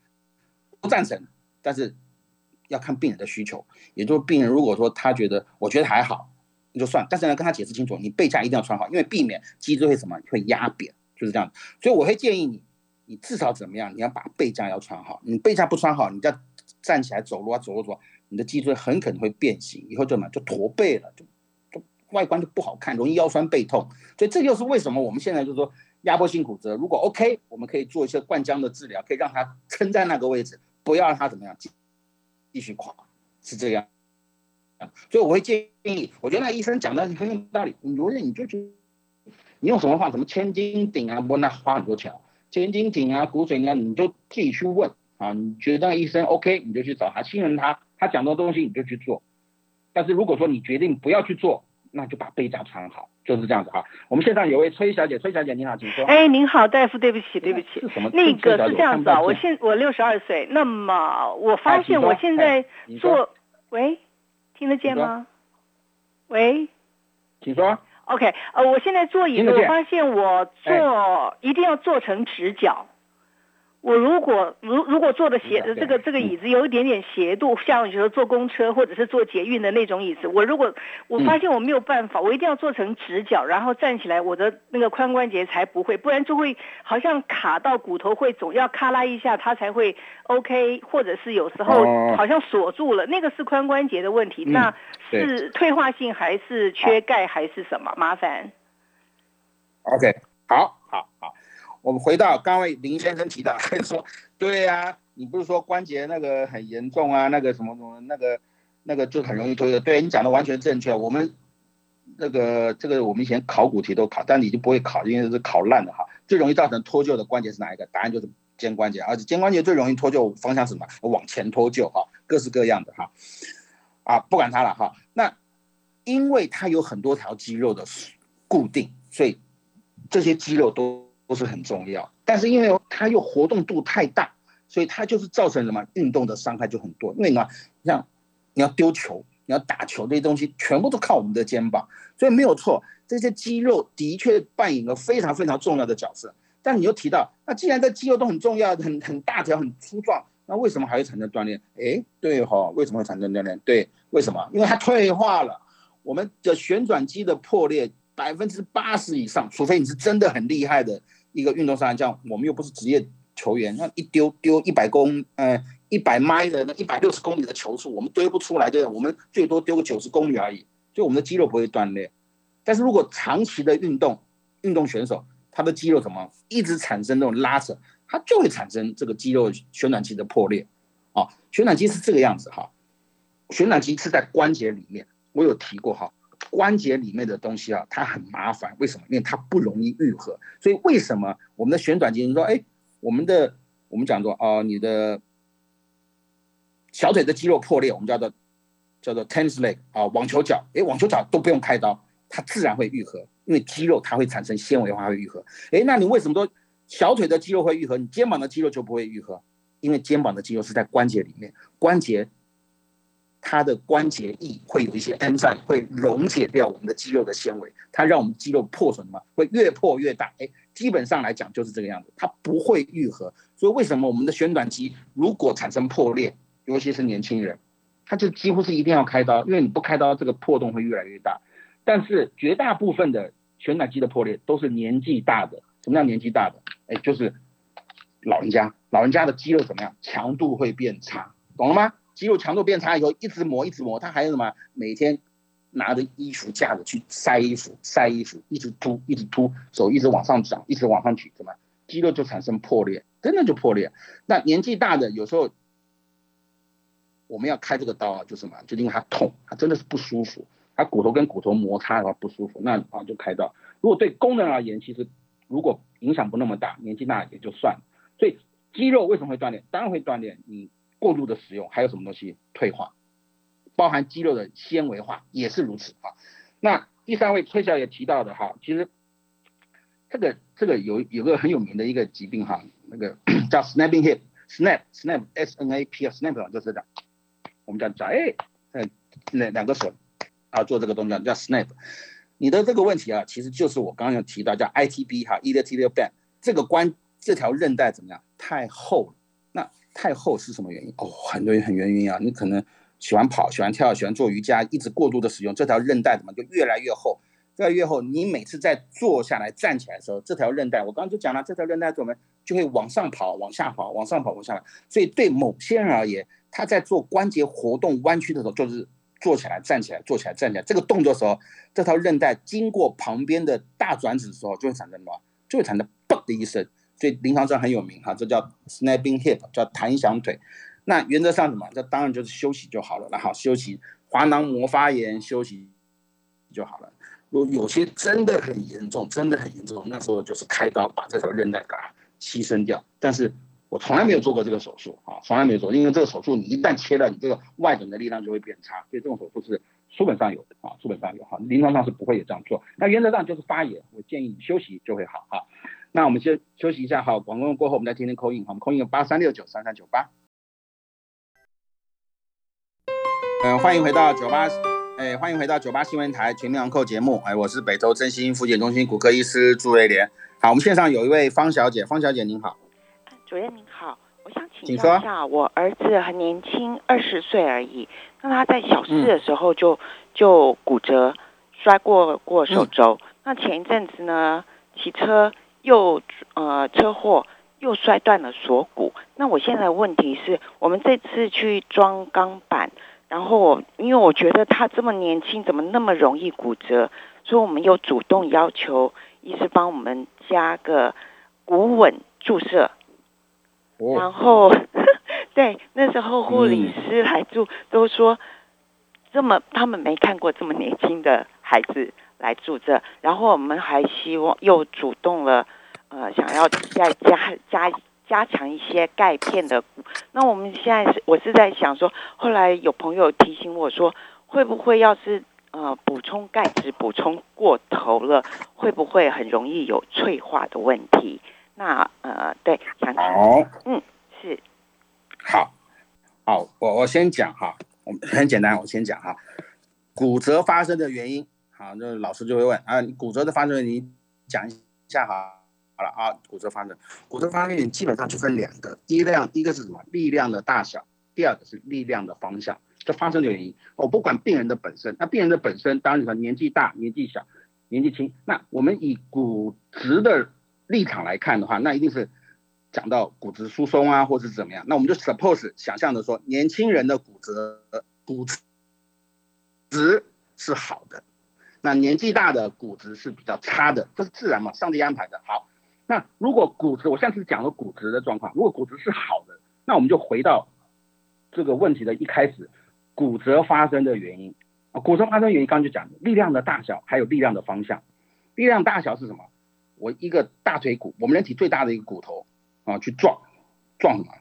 不赞成。但是要看病人的需求，也就是病人如果说他觉得我觉得还好，那就算。但是呢跟他解释清楚，你背架一定要穿好，因为避免脊椎会什么会压扁。就是这样，所以我会建议你，你至少怎么样？你要把背架要穿好。你背架不穿好，你再站起来走路啊，走路走，你的脊椎很可能会变形，以后就什么就驼背了，就就外观就不好看，容易腰酸背痛。所以这就是为什么我们现在就是说压迫性骨折，如果 OK，我们可以做一些灌浆的治疗，可以让它撑在那个位置，不要让它怎么样继继续垮，是这样。所以我会建议，我觉得那医生讲的很有道理，你如果你就觉得。你用什么话？什么千斤顶啊？不，那花很多钱。千斤顶啊，骨髓啊，你就自己去问啊。你觉得那个医生 OK，你就去找他，信任他，他讲的东西你就去做。但是如果说你决定不要去做，那就把背架穿好，就是这样子啊。我们现场有位崔小姐，崔小姐你好，请说。哎，您好，大夫，对不起，对不起。是什么？那个是这样子啊，我现我六十二岁，那么我发现我现在做，喂，听得见吗？喂，请说。OK，呃，我现在坐椅子，我发现我坐一定要坐成直角。我如果如如果坐的斜这个这个椅子有一点点斜度，像比如说坐公车或者是坐捷运的那种椅子，我如果我发现我没有办法，我一定要做成直角，然后站起来，我的那个髋关节才不会，不然就会好像卡到骨头会总要咔啦一下，它才会 OK，或者是有时候好像锁住了，那个是髋关节的问题，那是退化性还是缺钙还是什么？麻烦。OK，好，好，好。我们回到刚位林先生提到，<laughs> 说，对呀，你不是说关节那个很严重啊，那个什么什么，那个那个就很容易脱臼。对你讲的完全正确。我们那个这个我们以前考古题都考，但你就不会考，因为是考烂的哈。最容易造成脱臼的关节是哪一个？答案就是肩关节，而且肩关节最容易脱臼方向是什么？往前脱臼哈，各式各样的哈，啊，不管它了哈。那因为它有很多条肌肉的固定，所以这些肌肉都都是很重要。但是因为它又活动度太大，所以它就是造成什么运动的伤害就很多。因为呢，像你要丢球。你要打球这些东西全部都靠我们的肩膀，所以没有错，这些肌肉的确扮演了非常非常重要的角色。但你又提到，那既然这肌肉都很重要，很很大条、很粗壮，那为什么还会产生锻炼？哎，对哈，为什么会产生锻炼？对，为什么？因为它退化了。我们的旋转肌的破裂百分之八十以上，除非你是真的很厉害的一个运动伤像我们又不是职业球员，那一丢丢一百公，呃。一百迈的那一百六十公里的球速，我们堆不出来，对我们最多丢个九十公里而已，就我们的肌肉不会锻炼。但是如果长期的运动，运动选手他的肌肉怎么一直产生那种拉扯，它就会产生这个肌肉旋转肌的破裂。啊，旋转肌是这个样子哈，旋转肌是在关节里面，我有提过哈，关节里面的东西啊，它很麻烦，为什么？因为它不容易愈合。所以为什么我们的旋转肌？你说，哎，我们的我们讲说，哦，你的。小腿的肌肉破裂，我们叫做叫做 tennis leg 啊，网球脚，哎，网球脚都不用开刀，它自然会愈合，因为肌肉它会产生纤维化会愈合。哎，那你为什么说小腿的肌肉会愈合，你肩膀的肌肉就不会愈合？因为肩膀的肌肉是在关节里面，关节它的关节液会有一些 enzyme 会溶解掉我们的肌肉的纤维，它让我们肌肉破损嘛，会越破越大。哎，基本上来讲就是这个样子，它不会愈合。所以为什么我们的旋转肌如果产生破裂？尤其是年轻人，他就几乎是一定要开刀，因为你不开刀，这个破洞会越来越大。但是绝大部分的旋转肌的破裂都是年纪大的。什么叫年纪大的？哎，就是老人家，老人家的肌肉怎么样？强度会变差，懂了吗？肌肉强度变差以后，一直磨，一直磨，他还有什么？每天拿着衣服架子去晒衣服，晒衣服，一直凸，一直凸，手一直往上长，一直往上举，怎么？肌肉就产生破裂，真的就破裂。那年纪大的有时候。我们要开这个刀啊，就什么，就因为它痛，它真的是不舒服，它骨头跟骨头摩擦的话不舒服，那啊就开刀。如果对功能而言，其实如果影响不那么大，年纪大也就算了。所以肌肉为什么会锻炼？当然会锻炼。你过度的使用，还有什么东西退化，包含肌肉的纤维化也是如此啊。那第三位崔小也提到的哈，其实这个这个有有个很有名的一个疾病哈，那个 <clears throat> 叫 snapping hip，snap snap s n a p snap 就是这我们讲讲哎，呃，两两个手啊做这个动作叫 snap。你的这个问题啊，其实就是我刚刚提到叫 ITB 哈，iliotibial band 这个关这条韧带怎么样？太厚了。那太厚是什么原因？哦，很多人很原因啊。你可能喜欢跑、喜欢跳、喜欢做瑜伽，一直过度的使用这条韧带，怎么就越来越厚？越来越厚。你每次在坐下来、站起来的时候，这条韧带，我刚刚就讲了，这条韧带怎么就会往上跑、往下跑、往上跑、往下跑。所以对某些人而言，他在做关节活动弯曲的时候，就是坐起来、站起来、坐起来、站起来这个动作时候，这条韧带经过旁边的大转子的时候，就会产生什么？就会产生“嘣”的一声。所以临床上很有名哈，这叫 snapping hip，叫弹响腿。那原则上什么？这当然就是休息就好了。然后休息，滑囊膜发炎，休息就好了。如有些真的很严重，真的很严重，那时候就是开刀把这条韧带给它牺牲掉。但是我从来没有做过这个手术啊，从来没有做，因为这个手术你一旦切了，你这个外诊的力量就会变差，所以这种手术是书本上有的啊，书本上有哈，临床上是不会有这样做。那原则上就是发炎，我建议你休息就会好哈。那我们先休息一下哈，广告过后我们再听听口音，哈，我们口音有八三六九三三九八。嗯，欢迎回到九八，哎，欢迎回到九八新闻台全民昂扣节目，哎，我是北投振兴复健中心骨科医师朱瑞莲。好，我们线上有一位方小姐，方小姐您好。主任您好，我想请教一下，我儿子很年轻，二十岁而已。那他在小四的时候就就骨折，摔过过手肘。那前一阵子呢，骑车又呃车祸，又摔断了锁骨。那我现在的问题是，我们这次去装钢板，然后因为我觉得他这么年轻，怎么那么容易骨折？所以我们又主动要求医师帮我们加个骨稳注射。然后，<laughs> 对，那时候护理师来住，都说这么他们没看过这么年轻的孩子来住这。然后我们还希望又主动了，呃，想要再加加加强一些钙片的。那我们现在是，我是在想说，后来有朋友提醒我说，会不会要是呃补充钙质补充过头了，会不会很容易有脆化的问题？那呃，对，想好，嗯，是，好，好，我我先讲哈，我很简单，我先讲哈，骨折发生的原因，好，那老师就会问啊，骨折的发生，你讲一下哈。好了啊，骨折发生，骨折发生基本上就分两个，第一量，第一个是什么？力量的大小，第二个是力量的方向。这发生的原因，我不管病人的本身，那病人的本身，当然说年纪大、年纪小、年纪轻，那我们以骨质的立场来看的话，那一定是讲到骨质疏松啊，或者是怎么样。那我们就 suppose 想象的说，年轻人的骨折骨质是好的，那年纪大的骨质是比较差的，这是自然嘛，上帝安排的。好。那如果骨质，我上次讲了骨质的状况，如果骨质是好的，那我们就回到这个问题的一开始，骨折发生的原因啊，骨折发生原因刚刚就讲力量的大小，还有力量的方向。力量大小是什么？我一个大腿骨，我们人体最大的一个骨头啊，去撞撞什么？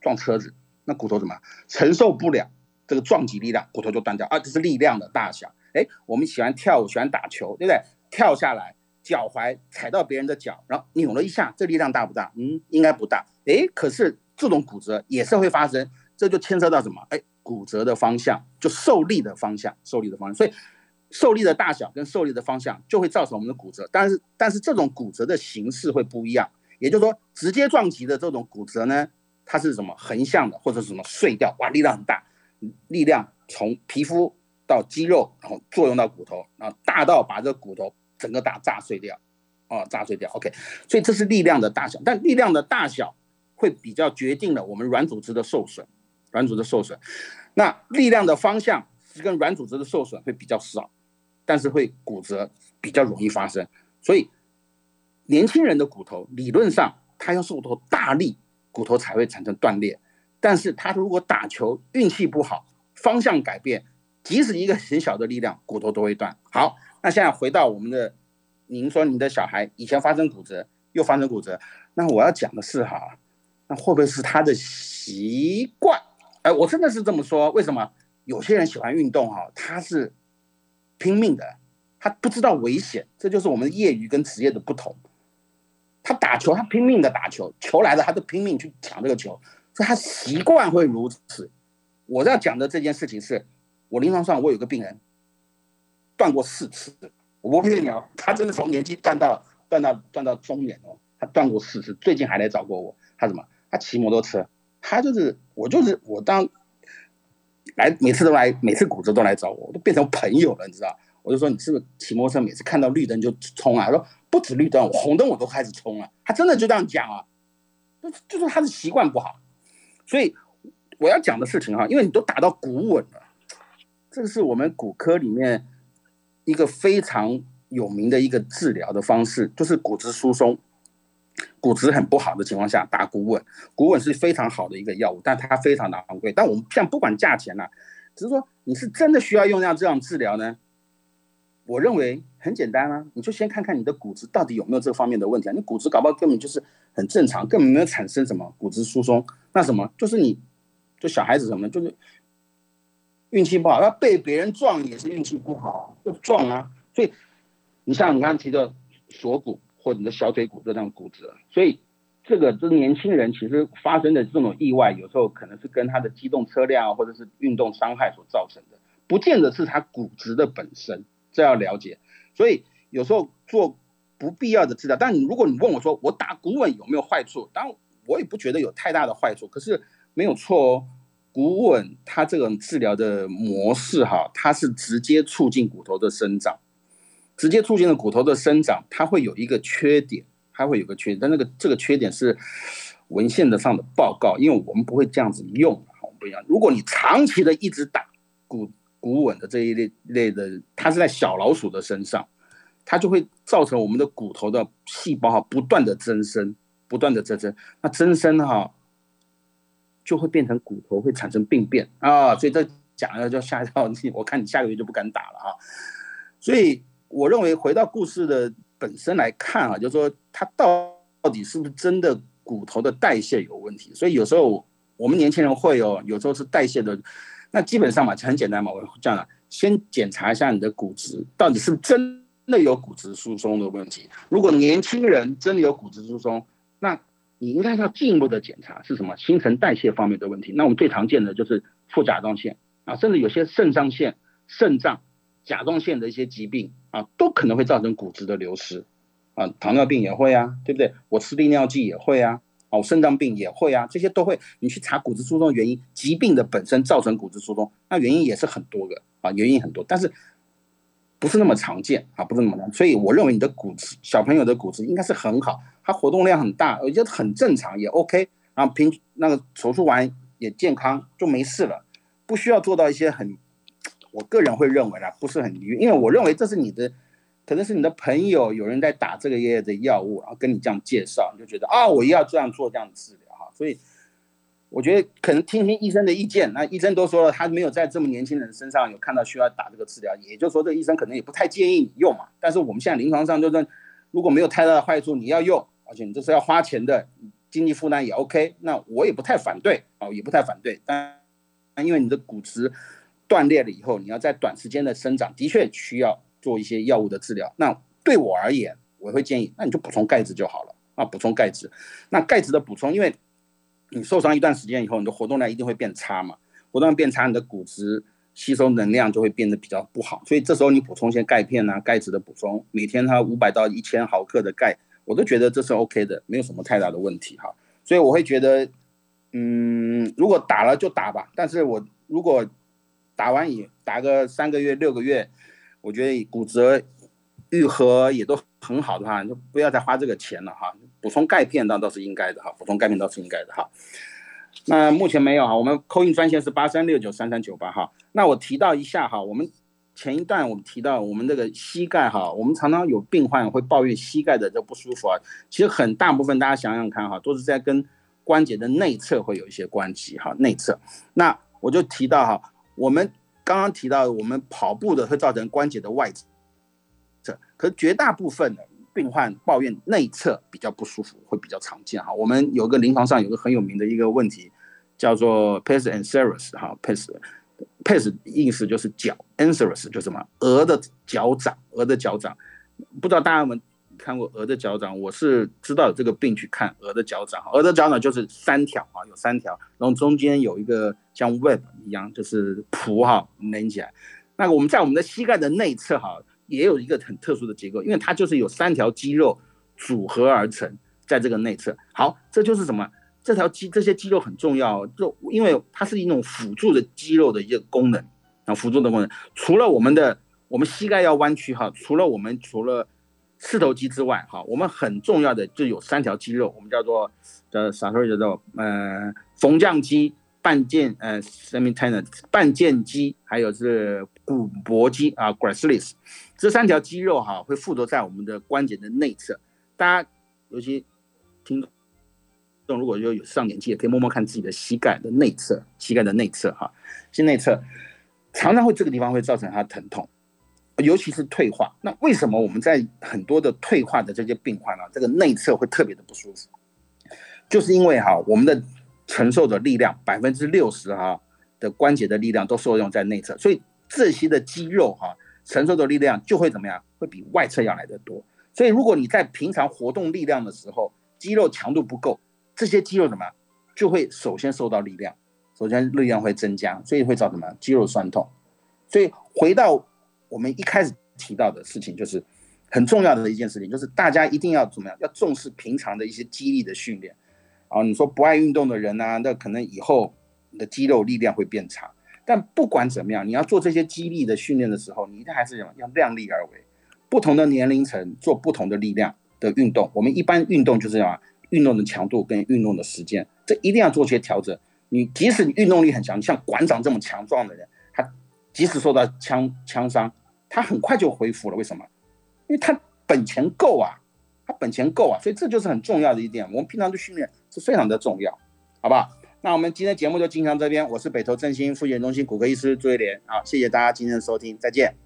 撞车子，那骨头怎么承受不了这个撞击力量，骨头就断掉啊，这是力量的大小。哎，我们喜欢跳舞，喜欢打球，对不对？跳下来。脚踝踩到别人的脚，然后扭了一下，这力量大不大？嗯，应该不大。哎，可是这种骨折也是会发生，这就牵涉到什么？哎，骨折的方向，就受力的方向，受力的方向。所以受力的大小跟受力的方向就会造成我们的骨折。但是，但是这种骨折的形式会不一样。也就是说，直接撞击的这种骨折呢，它是什么横向的，或者什么碎掉？哇，力量很大，力量从皮肤到肌肉，然后作用到骨头，然后大到把这骨头。整个打炸碎掉，哦，炸碎掉，OK，所以这是力量的大小，但力量的大小会比较决定了我们软组织的受损，软组织受损，那力量的方向是跟软组织的受损会比较少，但是会骨折比较容易发生，所以年轻人的骨头理论上他要受到大力，骨头才会产生断裂，但是他如果打球运气不好，方向改变，即使一个很小的力量，骨头都会断。好。那现在回到我们的，您说您的小孩以前发生骨折，又发生骨折，那我要讲的是哈，那会不会是他的习惯？哎，我真的是这么说。为什么有些人喜欢运动哈，他是拼命的，他不知道危险，这就是我们业余跟职业的不同。他打球，他拼命的打球，球来了他都拼命去抢这个球，所以他习惯会如此。我要讲的这件事情是，我临床上我有个病人。断过四次，我不骗你哦，他真的从年纪断到断到断到中年哦，他断过四次，最近还来找过我。他什么？他骑摩托车，他就是我就是我当来每次都来，每次骨折都来找我，我都变成朋友了，你知道？我就说你是不是骑摩托车每次看到绿灯就冲啊？他说不止绿灯，红灯我都开始冲了。他真的就这样讲啊，就就是他的习惯不好。所以我要讲的事情哈，因为你都打到骨稳了，这个是我们骨科里面。一个非常有名的一个治疗的方式，就是骨质疏松，骨质很不好的情况下打骨稳，骨稳是非常好的一个药物，但它非常的昂贵。但我们像不管价钱呐，只是说你是真的需要用这样这样治疗呢？我认为很简单啊，你就先看看你的骨质到底有没有这方面的问题啊。你骨质搞不好根本就是很正常，根本没有产生什么骨质疏松，那什么就是你就小孩子什么就是。运气不好，他被别人撞也是运气不好，就撞啊。所以你像你刚刚提的锁骨或者你的小腿骨这样骨折，所以这个这年轻人其实发生的这种意外，有时候可能是跟他的机动车辆或者是运动伤害所造成的，不见得是他骨质的本身，这要了解。所以有时候做不必要的治疗，但你如果你问我说我打骨稳有没有坏处，当然我也不觉得有太大的坏处，可是没有错哦。骨稳，它这种治疗的模式哈，它是直接促进骨头的生长，直接促进了骨头的生长，它会有一个缺点，它会有个缺点，但那个这个缺点是文献的上的报告，因为我们不会这样子用，我们不一样。如果你长期的一直打骨骨稳的这一类类的，它是在小老鼠的身上，它就会造成我们的骨头的细胞哈不断的增生，不断的增生，那增生哈。就会变成骨头会产生病变啊，所以这讲了就吓一跳，你我看你下个月就不敢打了啊。所以我认为回到故事的本身来看啊，就是说它到到底是不是真的骨头的代谢有问题，所以有时候我们年轻人会哦，有时候是代谢的。那基本上嘛，很简单嘛，我这样了，先检查一下你的骨质到底是真的有骨质疏松的问题。如果年轻人真的有骨质疏松，那你应该要进一步的检查是什么？新陈代谢方面的问题。那我们最常见的就是副甲状腺啊，甚至有些肾上腺、肾脏、甲状腺的一些疾病啊，都可能会造成骨质的流失啊。糖尿病也会啊，对不对？我吃利尿剂也会啊。哦，肾脏病也会啊，这些都会。你去查骨质疏松原因，疾病的本身造成骨质疏松，那原因也是很多个啊，原因很多，但是不是那么常见啊，不是那么常。所以我认为你的骨质，小朋友的骨质应该是很好，他活动量很大，我觉得很正常，也 OK。然后平那个手术完也健康，就没事了，不需要做到一些很，我个人会认为啦，不是很因为我认为这是你的。可能是你的朋友有人在打这个业的药物，然后跟你这样介绍，你就觉得啊，我要这样做这样的治疗哈。所以我觉得可能听听医生的意见，那医生都说了，他没有在这么年轻人身上有看到需要打这个治疗，也就是说，这医生可能也不太建议你用嘛。但是我们现在临床上就是，如果没有太大的坏处，你要用，而且你这是要花钱的，经济负担也 OK，那我也不太反对啊，也不太反对。但因为你的骨质断裂了以后，你要在短时间的生长，的确需要。做一些药物的治疗，那对我而言，我会建议，那你就补充钙质就好了啊，补充钙质。那钙质的补充，因为你受伤一段时间以后，你的活动量一定会变差嘛，活动量变差，你的骨质吸收能量就会变得比较不好。所以这时候你补充一些钙片啊，钙质的补充，每天它五百到一千毫克的钙，我都觉得这是 OK 的，没有什么太大的问题哈。所以我会觉得，嗯，如果打了就打吧，但是我如果打完以打个三个月、六个月。我觉得骨折愈合也都很好的话，就不要再花这个钱了哈。补充钙片倒倒是应该的哈，补充钙片倒是应该的哈。那目前没有哈，我们扣印专线是八三六九三三九八哈。那我提到一下哈，我们前一段我们提到我们这个膝盖哈，我们常常有病患会抱怨膝盖的这不舒服啊。其实很大部分大家想想看哈，都是在跟关节的内侧会有一些关系哈，内侧。那我就提到哈，我们。刚刚提到，我们跑步的会造成关节的外侧，可绝大部分的病患抱怨内侧比较不舒服，会比较常见哈。我们有个临床上有个很有名的一个问题，叫做 pes and serous 哈，pes pes 意思就是脚，anserus 就是什么鹅的脚掌，鹅的脚掌，不知道大家们。看过鹅的脚掌，我是知道有这个病去看鹅的脚掌。鹅的脚掌就是三条啊，有三条，然后中间有一个像 web 一样，就是蹼哈连起来。那我们在我们的膝盖的内侧哈，也有一个很特殊的结构，因为它就是有三条肌肉组合而成，在这个内侧。好，这就是什么？这条肌这些肌肉很重要，就因为它是一种辅助的肌肉的一个功能啊，辅助的功能。除了我们的我们膝盖要弯曲哈，除了我们除了四头肌之外，哈，我们很重要的就有三条肌肉，我们叫做叫啥时候叫做呃缝匠肌、半腱呃 semi tendon 半腱肌，还有是股薄肌啊 gracilis，这三条肌肉哈会附着在我们的关节的内侧。大家尤其听众如果有有上年纪，也可以摸摸看自己的膝盖的内侧，膝盖的内侧哈，膝内侧常常会这个地方会造成它疼痛。尤其是退化，那为什么我们在很多的退化的这些病患呢，这个内侧会特别的不舒服？就是因为哈，我们的承受的力量百分之六十哈的关节的力量都受用在内侧，所以这些的肌肉哈承受的力量就会怎么样？会比外侧要来的多。所以如果你在平常活动力量的时候，肌肉强度不够，这些肌肉怎么就会首先受到力量，首先力量会增加，所以会造成什么？肌肉酸痛。所以回到。我们一开始提到的事情就是很重要的一件事情，就是大家一定要怎么样？要重视平常的一些肌力的训练。啊，你说不爱运动的人呢，那可能以后你的肌肉力量会变差。但不管怎么样，你要做这些肌力的训练的时候，你一定还是要量力而为。不同的年龄层做不同的力量的运动，我们一般运动就是要运动的强度跟运动的时间，这一定要做些调整。你即使你运动力很强，像馆长这么强壮的人，他即使受到枪枪伤。他很快就恢复了，为什么？因为他本钱够啊，他本钱够啊，所以这就是很重要的一点。我们平常的训练是非常的重要，好不好？那我们今天节目就进行到这边，我是北投振兴复健中心骨科医师朱一莲，好，谢谢大家今天的收听，再见。